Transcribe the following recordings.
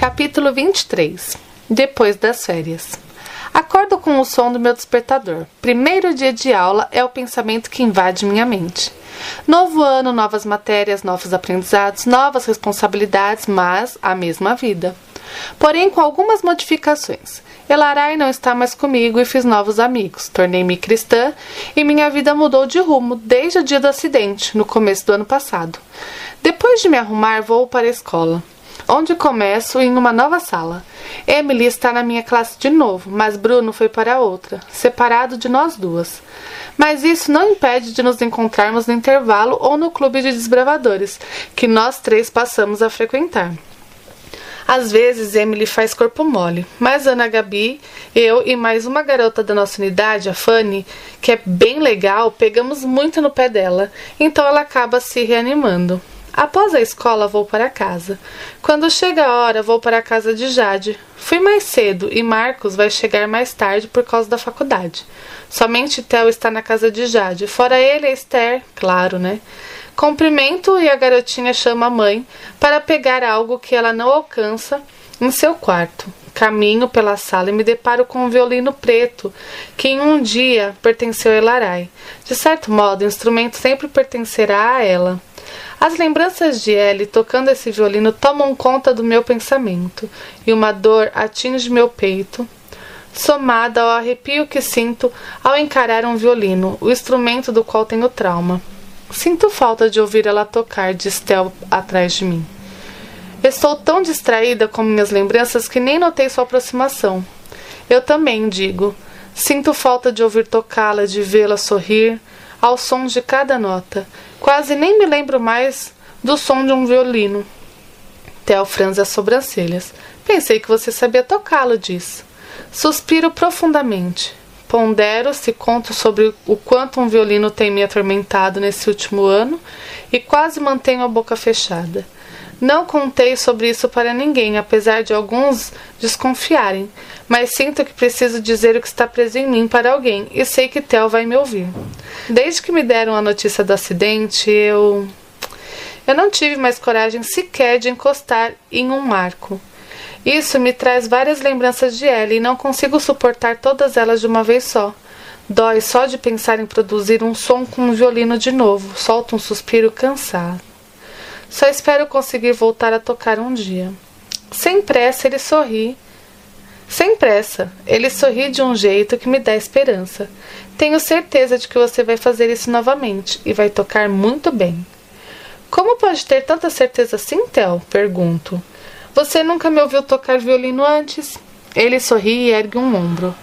Capítulo 23 Depois das férias. Acordo com o som do meu despertador. Primeiro dia de aula é o pensamento que invade minha mente. Novo ano, novas matérias, novos aprendizados, novas responsabilidades, mas a mesma vida. Porém, com algumas modificações. Elarai não está mais comigo e fiz novos amigos. Tornei-me cristã e minha vida mudou de rumo desde o dia do acidente, no começo do ano passado. Depois de me arrumar, vou para a escola onde começo em uma nova sala. Emily está na minha classe de novo, mas Bruno foi para outra, separado de nós duas. Mas isso não impede de nos encontrarmos no intervalo ou no clube de desbravadores, que nós três passamos a frequentar. Às vezes Emily faz corpo mole, mas Ana Gabi, eu e mais uma garota da nossa unidade, a Fanny, que é bem legal, pegamos muito no pé dela, então ela acaba se reanimando. Após a escola, vou para casa. Quando chega a hora, vou para a casa de Jade. Fui mais cedo e Marcos vai chegar mais tarde por causa da faculdade. Somente Theo está na casa de Jade. Fora ele, a Esther, claro, né? Cumprimento e a garotinha chama a mãe para pegar algo que ela não alcança em seu quarto. Caminho pela sala e me deparo com um violino preto, que em um dia pertenceu a Elarai. De certo modo, o instrumento sempre pertencerá a ela. As lembranças de Ellie tocando esse violino tomam conta do meu pensamento, e uma dor atinge meu peito, somada ao arrepio que sinto ao encarar um violino, o instrumento do qual tenho trauma. Sinto falta de ouvir ela tocar, diz Tel atrás de mim. Estou tão distraída com minhas lembranças que nem notei sua aproximação. Eu também digo. Sinto falta de ouvir tocá-la, de vê-la sorrir, ao som de cada nota. Quase nem me lembro mais do som de um violino. Theo franze as sobrancelhas. Pensei que você sabia tocá-lo, diz. Suspiro profundamente. Pondero se conto sobre o quanto um violino tem me atormentado nesse último ano e quase mantenho a boca fechada. Não contei sobre isso para ninguém, apesar de alguns desconfiarem, mas sinto que preciso dizer o que está preso em mim para alguém e sei que Theo vai me ouvir. Desde que me deram a notícia do acidente, eu. Eu não tive mais coragem sequer de encostar em um marco. Isso me traz várias lembranças de ela e não consigo suportar todas elas de uma vez só. Dói só de pensar em produzir um som com um violino de novo. Solto um suspiro cansado. Só espero conseguir voltar a tocar um dia. Sem pressa, ele sorri. Sem pressa, ele sorri de um jeito que me dá esperança. Tenho certeza de que você vai fazer isso novamente e vai tocar muito bem. Como pode ter tanta certeza assim, Tel? Pergunto. Você nunca me ouviu tocar violino antes? Ele sorri e ergue um ombro.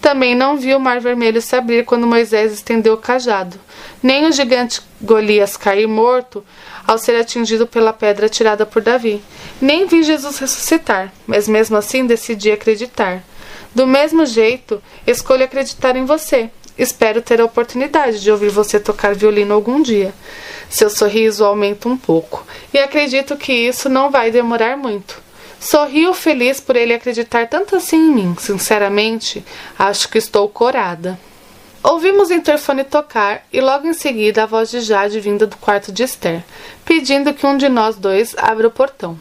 Também não viu o mar vermelho se abrir quando Moisés estendeu o cajado, nem o gigante Golias cair morto ao ser atingido pela pedra tirada por Davi. Nem vi Jesus ressuscitar, mas mesmo assim decidi acreditar. Do mesmo jeito, escolho acreditar em você. Espero ter a oportunidade de ouvir você tocar violino algum dia. Seu sorriso aumenta um pouco, e acredito que isso não vai demorar muito. Sorrio feliz por ele acreditar tanto assim em mim. Sinceramente, acho que estou corada. Ouvimos o interfone tocar e logo em seguida a voz de Jade vinda do quarto de Esther, pedindo que um de nós dois abra o portão.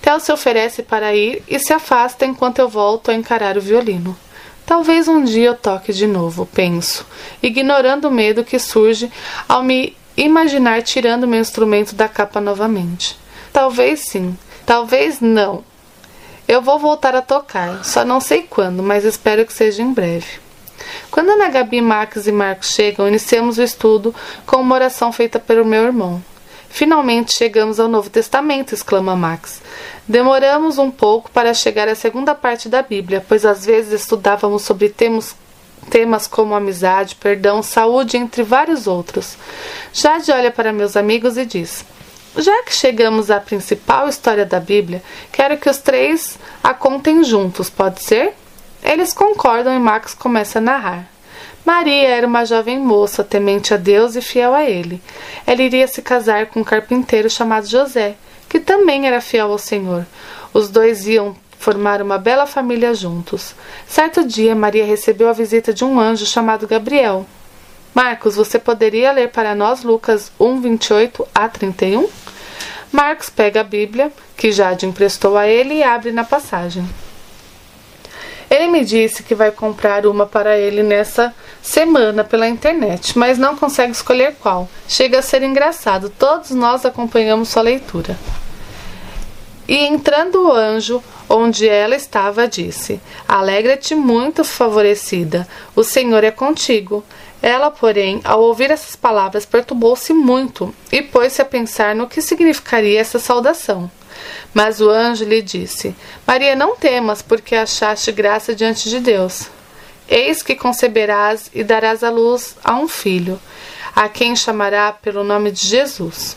Tel se oferece para ir e se afasta enquanto eu volto a encarar o violino. Talvez um dia eu toque de novo, penso, ignorando o medo que surge ao me imaginar tirando meu instrumento da capa novamente. Talvez sim, talvez não. Eu vou voltar a tocar, só não sei quando, mas espero que seja em breve. Quando Ana Gabi, Max e Marcos chegam, iniciamos o estudo com uma oração feita pelo meu irmão. Finalmente chegamos ao Novo Testamento, exclama Max. Demoramos um pouco para chegar à segunda parte da Bíblia, pois às vezes estudávamos sobre temas, temas como amizade, perdão, saúde, entre vários outros. Jade olha para meus amigos e diz: Já que chegamos à principal história da Bíblia, quero que os três a contem juntos, pode ser? Eles concordam e Max começa a narrar. Maria era uma jovem moça, temente a Deus e fiel a ele. Ela iria se casar com um carpinteiro chamado José, que também era fiel ao Senhor. Os dois iam formar uma bela família juntos. Certo dia, Maria recebeu a visita de um anjo chamado Gabriel. Marcos, você poderia ler para nós Lucas 1, 28 a 31? Marcos pega a Bíblia, que Jade emprestou a ele, e abre na passagem. Ele me disse que vai comprar uma para ele nessa semana pela internet, mas não consegue escolher qual. Chega a ser engraçado, todos nós acompanhamos sua leitura. E entrando o anjo, onde ela estava, disse: Alegra-te muito, favorecida, o Senhor é contigo. Ela, porém, ao ouvir essas palavras, perturbou-se muito e pôs-se a pensar no que significaria essa saudação. Mas o anjo lhe disse: Maria, não temas, porque achaste graça diante de Deus. Eis que conceberás e darás à luz a um filho, a quem chamará pelo nome de Jesus.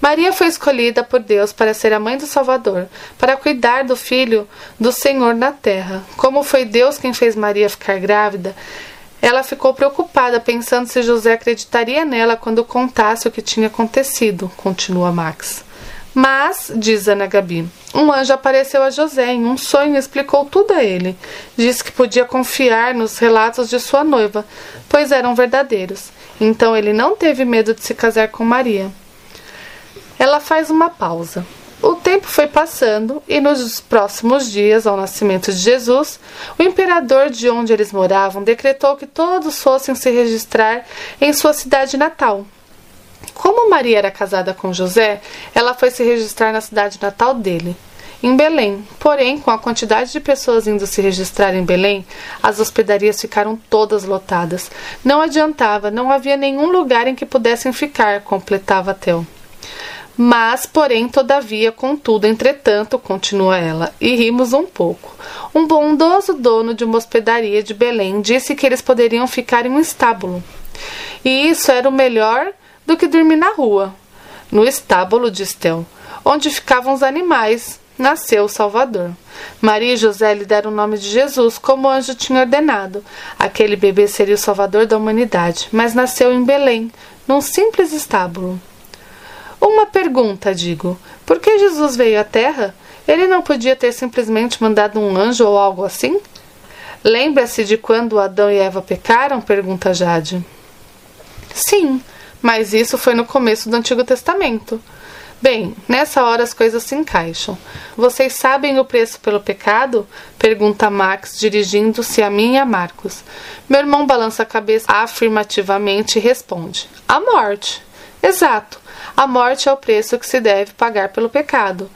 Maria foi escolhida por Deus para ser a mãe do Salvador, para cuidar do filho do Senhor na terra. Como foi Deus quem fez Maria ficar grávida, ela ficou preocupada, pensando se José acreditaria nela quando contasse o que tinha acontecido, continua Max. Mas, diz Ana Gabi, um anjo apareceu a José em um sonho e explicou tudo a ele. Disse que podia confiar nos relatos de sua noiva, pois eram verdadeiros. Então ele não teve medo de se casar com Maria. Ela faz uma pausa. O tempo foi passando e nos próximos dias ao nascimento de Jesus, o imperador de onde eles moravam decretou que todos fossem se registrar em sua cidade natal. Como Maria era casada com José, ela foi se registrar na cidade natal dele, em Belém. Porém, com a quantidade de pessoas indo se registrar em Belém, as hospedarias ficaram todas lotadas. Não adiantava, não havia nenhum lugar em que pudessem ficar, completava Theo. Mas, porém, todavia, contudo, entretanto, continua ela, e rimos um pouco. Um bondoso dono de uma hospedaria de Belém disse que eles poderiam ficar em um estábulo. E isso era o melhor do que dormir na rua. No estábulo de Estel, onde ficavam os animais, nasceu o Salvador. Maria e José lhe deram o nome de Jesus, como o anjo tinha ordenado. Aquele bebê seria o Salvador da humanidade, mas nasceu em Belém, num simples estábulo. Uma pergunta, digo: por que Jesus veio à Terra? Ele não podia ter simplesmente mandado um anjo ou algo assim? Lembra-se de quando Adão e Eva pecaram? pergunta Jade. Sim, mas isso foi no começo do Antigo Testamento. Bem, nessa hora as coisas se encaixam. Vocês sabem o preço pelo pecado? Pergunta Max, dirigindo-se a mim e a Marcos. Meu irmão balança a cabeça afirmativamente e responde: A morte. Exato. A morte é o preço que se deve pagar pelo pecado.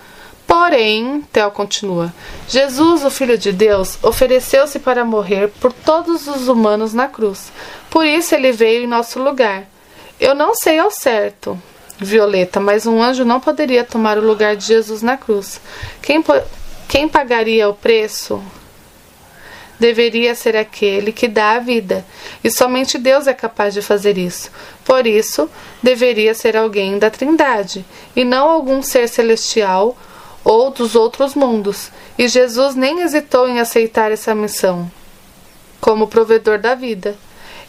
Porém, Theo continua, Jesus, o Filho de Deus, ofereceu-se para morrer por todos os humanos na cruz. Por isso ele veio em nosso lugar. Eu não sei ao certo, Violeta, mas um anjo não poderia tomar o lugar de Jesus na cruz. Quem, quem pagaria o preço deveria ser aquele que dá a vida, e somente Deus é capaz de fazer isso. Por isso, deveria ser alguém da Trindade, e não algum ser celestial ou dos outros mundos. E Jesus nem hesitou em aceitar essa missão como provedor da vida.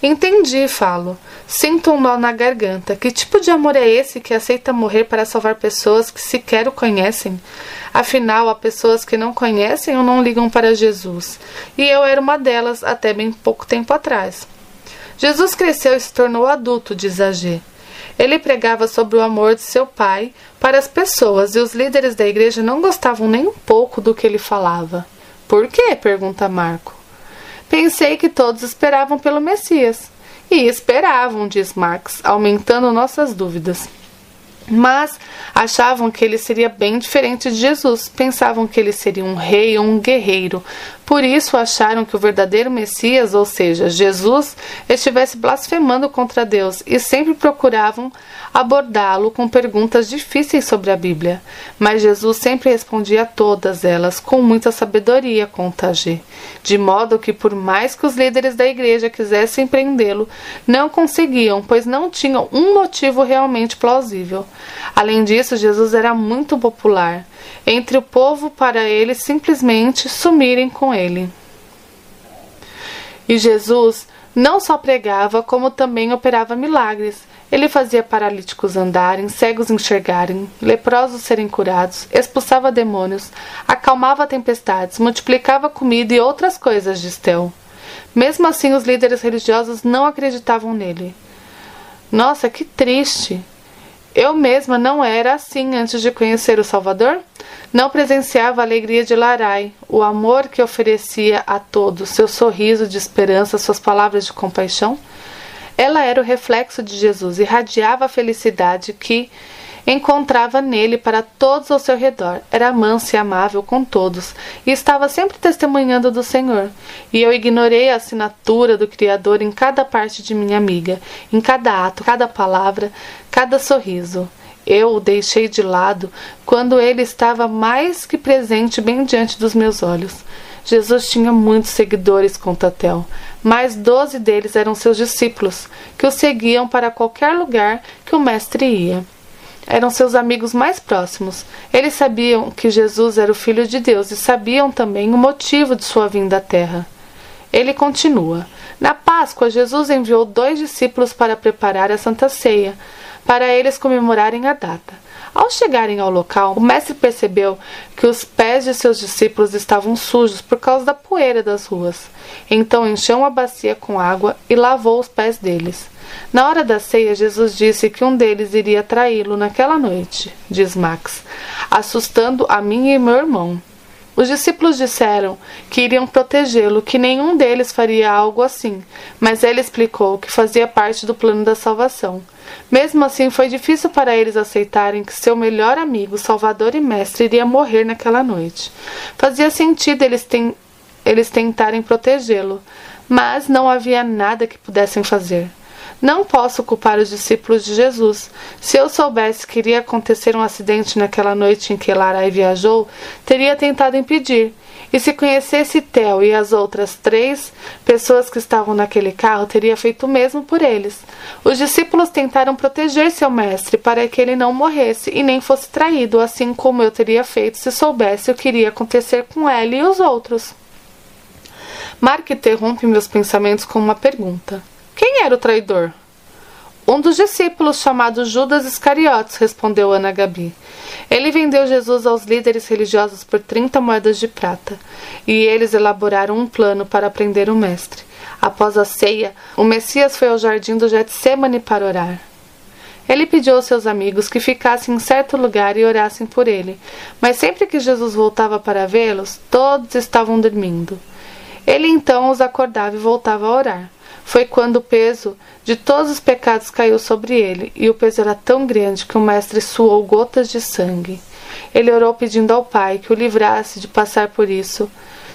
Entendi, falo. Sinto um nó na garganta. Que tipo de amor é esse que aceita morrer para salvar pessoas que sequer o conhecem? Afinal, há pessoas que não conhecem ou não ligam para Jesus. E eu era uma delas até bem pouco tempo atrás. Jesus cresceu e se tornou adulto, diz a G. Ele pregava sobre o amor de seu pai para as pessoas e os líderes da igreja não gostavam nem um pouco do que ele falava. Por quê? pergunta Marco. Pensei que todos esperavam pelo Messias. E esperavam, diz Marx, aumentando nossas dúvidas. Mas achavam que ele seria bem diferente de Jesus, pensavam que ele seria um rei ou um guerreiro. Por isso acharam que o verdadeiro Messias, ou seja, Jesus, estivesse blasfemando contra Deus e sempre procuravam abordá-lo com perguntas difíceis sobre a Bíblia. Mas Jesus sempre respondia a todas elas com muita sabedoria, conta G. De modo que, por mais que os líderes da igreja quisessem prendê-lo, não conseguiam, pois não tinham um motivo realmente plausível. Além disso, Jesus era muito popular entre o povo para eles simplesmente sumirem com ele. E Jesus não só pregava, como também operava milagres. Ele fazia paralíticos andarem, cegos enxergarem, leprosos serem curados, expulsava demônios, acalmava tempestades, multiplicava comida e outras coisas, diz Tel. Mesmo assim, os líderes religiosos não acreditavam nele. Nossa, que triste! Eu mesma não era assim antes de conhecer o Salvador? Não presenciava a alegria de Larai, o amor que oferecia a todos, seu sorriso de esperança, suas palavras de compaixão? Ela era o reflexo de Jesus, irradiava a felicidade que encontrava nele para todos ao seu redor. Era mansa e amável com todos, e estava sempre testemunhando do Senhor. E eu ignorei a assinatura do Criador em cada parte de minha amiga, em cada ato, cada palavra, cada sorriso. Eu o deixei de lado quando ele estava mais que presente bem diante dos meus olhos. Jesus tinha muitos seguidores, conta Tel. Mais doze deles eram seus discípulos, que o seguiam para qualquer lugar que o mestre ia eram seus amigos mais próximos. Eles sabiam que Jesus era o Filho de Deus e sabiam também o motivo de sua vinda à Terra. Ele continua: Na Páscoa, Jesus enviou dois discípulos para preparar a Santa Ceia, para eles comemorarem a data. Ao chegarem ao local, o mestre percebeu que os pés de seus discípulos estavam sujos por causa da poeira das ruas. Então encheu uma bacia com água e lavou os pés deles. Na hora da ceia, Jesus disse que um deles iria traí-lo naquela noite, diz Max, assustando a mim e meu irmão. Os discípulos disseram que iriam protegê-lo, que nenhum deles faria algo assim, mas ele explicou que fazia parte do plano da salvação. Mesmo assim, foi difícil para eles aceitarem que seu melhor amigo, salvador e mestre, iria morrer naquela noite. Fazia sentido eles, ten eles tentarem protegê-lo, mas não havia nada que pudessem fazer. Não posso culpar os discípulos de Jesus. Se eu soubesse que iria acontecer um acidente naquela noite em que Larai viajou, teria tentado impedir. E se conhecesse Theo e as outras três pessoas que estavam naquele carro, teria feito o mesmo por eles. Os discípulos tentaram proteger seu mestre para que ele não morresse e nem fosse traído, assim como eu teria feito se soubesse o que iria acontecer com ela e os outros. Mark interrompe meus pensamentos com uma pergunta. Quem era o traidor? Um dos discípulos, chamado Judas Iscariotes, respondeu Ana Gabi. Ele vendeu Jesus aos líderes religiosos por 30 moedas de prata, e eles elaboraram um plano para prender o mestre. Após a ceia, o Messias foi ao jardim do Getsemane para orar. Ele pediu aos seus amigos que ficassem em certo lugar e orassem por ele, mas sempre que Jesus voltava para vê-los, todos estavam dormindo. Ele então os acordava e voltava a orar. Foi quando o peso de todos os pecados caiu sobre ele, e o peso era tão grande que o mestre suou gotas de sangue. Ele orou pedindo ao Pai que o livrasse de passar por isso,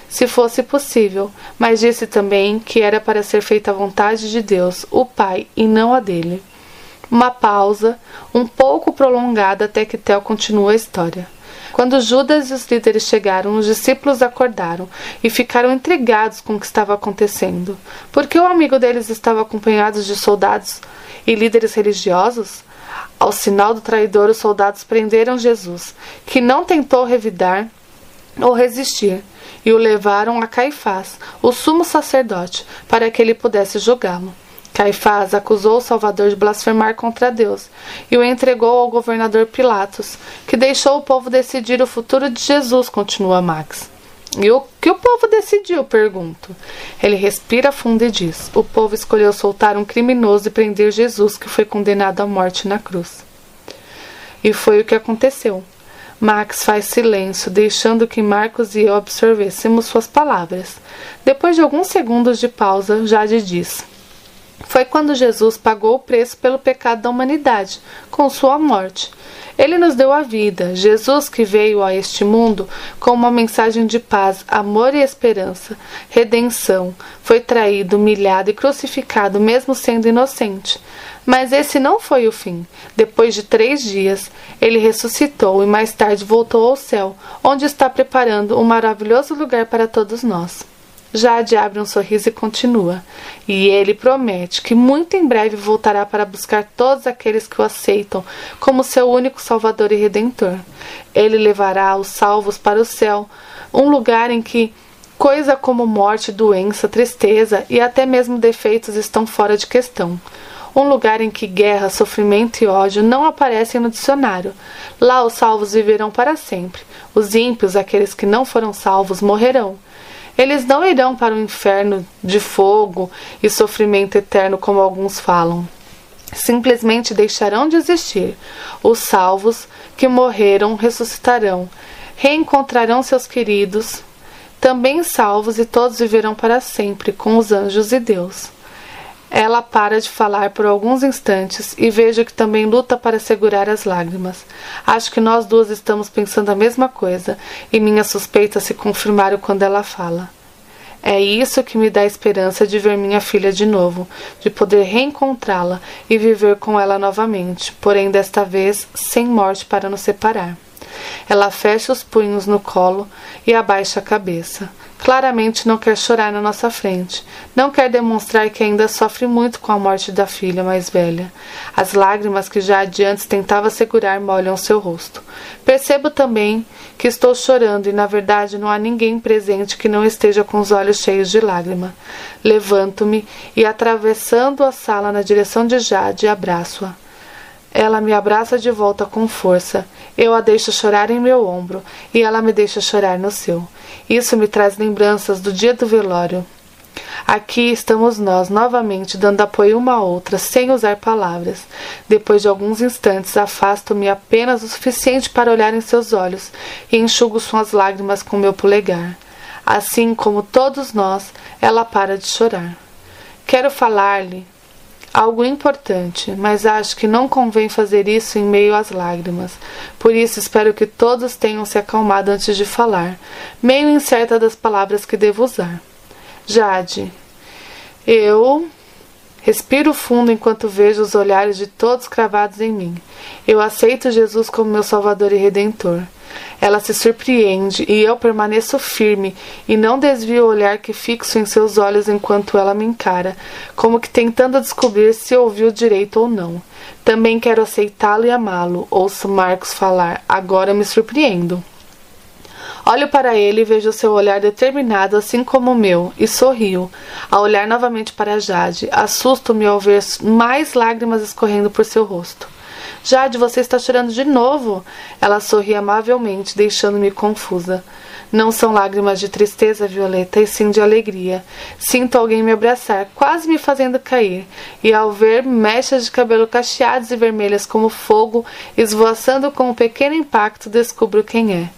se fosse possível, mas disse também que era para ser feita a vontade de Deus, o Pai, e não a dele. Uma pausa, um pouco prolongada até que Tel continua a história. Quando Judas e os líderes chegaram, os discípulos acordaram e ficaram intrigados com o que estava acontecendo. Porque o amigo deles estava acompanhado de soldados e líderes religiosos? Ao sinal do traidor, os soldados prenderam Jesus, que não tentou revidar ou resistir, e o levaram a Caifás, o sumo sacerdote, para que ele pudesse julgá-lo. Caifás acusou o Salvador de blasfemar contra Deus e o entregou ao governador Pilatos, que deixou o povo decidir o futuro de Jesus, continua Max. E o que o povo decidiu? Pergunto. Ele respira fundo e diz: O povo escolheu soltar um criminoso e prender Jesus, que foi condenado à morte na cruz. E foi o que aconteceu. Max faz silêncio, deixando que Marcos e eu absorvêssemos suas palavras. Depois de alguns segundos de pausa, Jade diz: foi quando Jesus pagou o preço pelo pecado da humanidade, com sua morte. Ele nos deu a vida, Jesus que veio a este mundo com uma mensagem de paz, amor e esperança, redenção, foi traído, humilhado e crucificado, mesmo sendo inocente. Mas esse não foi o fim. Depois de três dias, ele ressuscitou e mais tarde voltou ao céu, onde está preparando um maravilhoso lugar para todos nós. Jade abre um sorriso e continua. E ele promete que muito em breve voltará para buscar todos aqueles que o aceitam como seu único Salvador e Redentor. Ele levará os salvos para o céu, um lugar em que coisa como morte, doença, tristeza e até mesmo defeitos estão fora de questão. Um lugar em que guerra, sofrimento e ódio não aparecem no dicionário. Lá os salvos viverão para sempre. Os ímpios, aqueles que não foram salvos, morrerão. Eles não irão para o inferno de fogo e sofrimento eterno, como alguns falam. simplesmente deixarão de existir. Os salvos que morreram ressuscitarão, reencontrarão seus queridos, também salvos, e todos viverão para sempre com os anjos e Deus. Ela para de falar por alguns instantes e vejo que também luta para segurar as lágrimas. Acho que nós duas estamos pensando a mesma coisa e minhas suspeitas se confirmaram quando ela fala. É isso que me dá esperança de ver minha filha de novo, de poder reencontrá-la e viver com ela novamente, porém desta vez sem morte para nos separar. Ela fecha os punhos no colo e abaixa a cabeça. Claramente não quer chorar na nossa frente. Não quer demonstrar que ainda sofre muito com a morte da filha mais velha. As lágrimas que já adiante tentava segurar molham seu rosto. Percebo também que estou chorando e, na verdade, não há ninguém presente que não esteja com os olhos cheios de lágrima. Levanto-me e, atravessando a sala na direção de Jade, abraço-a. Ela me abraça de volta com força. Eu a deixo chorar em meu ombro e ela me deixa chorar no seu. Isso me traz lembranças do dia do velório. Aqui estamos nós novamente dando apoio uma à outra, sem usar palavras. Depois de alguns instantes, afasto-me apenas o suficiente para olhar em seus olhos e enxugo suas lágrimas com meu polegar. Assim como todos nós, ela para de chorar. Quero falar-lhe, algo importante, mas acho que não convém fazer isso em meio às lágrimas. Por isso espero que todos tenham se acalmado antes de falar, meio incerta das palavras que devo usar. Jade, eu respiro fundo enquanto vejo os olhares de todos cravados em mim. Eu aceito Jesus como meu Salvador e Redentor. Ela se surpreende e eu permaneço firme e não desvio o olhar que fixo em seus olhos enquanto ela me encara, como que tentando descobrir se ouviu direito ou não. Também quero aceitá-lo e amá-lo. Ouço Marcos falar. Agora me surpreendo. Olho para ele e vejo seu olhar determinado, assim como o meu, e sorrio. Ao olhar novamente para Jade, assusto-me ao ver mais lágrimas escorrendo por seu rosto. Jade, você está chorando de novo? Ela sorri amavelmente, deixando-me confusa. Não são lágrimas de tristeza, Violeta, e sim de alegria. Sinto alguém me abraçar, quase me fazendo cair, e ao ver mechas de cabelo cacheadas e vermelhas como fogo esvoaçando com um pequeno impacto, descubro quem é.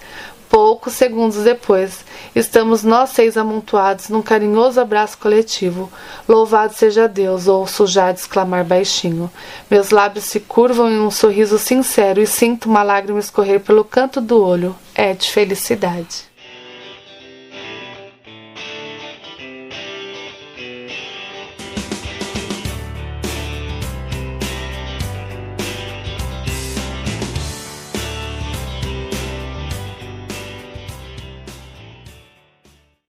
Poucos segundos depois, estamos nós seis amontoados num carinhoso abraço coletivo. Louvado seja Deus, ouço Jade exclamar baixinho. Meus lábios se curvam em um sorriso sincero e sinto uma lágrima escorrer pelo canto do olho. É de felicidade.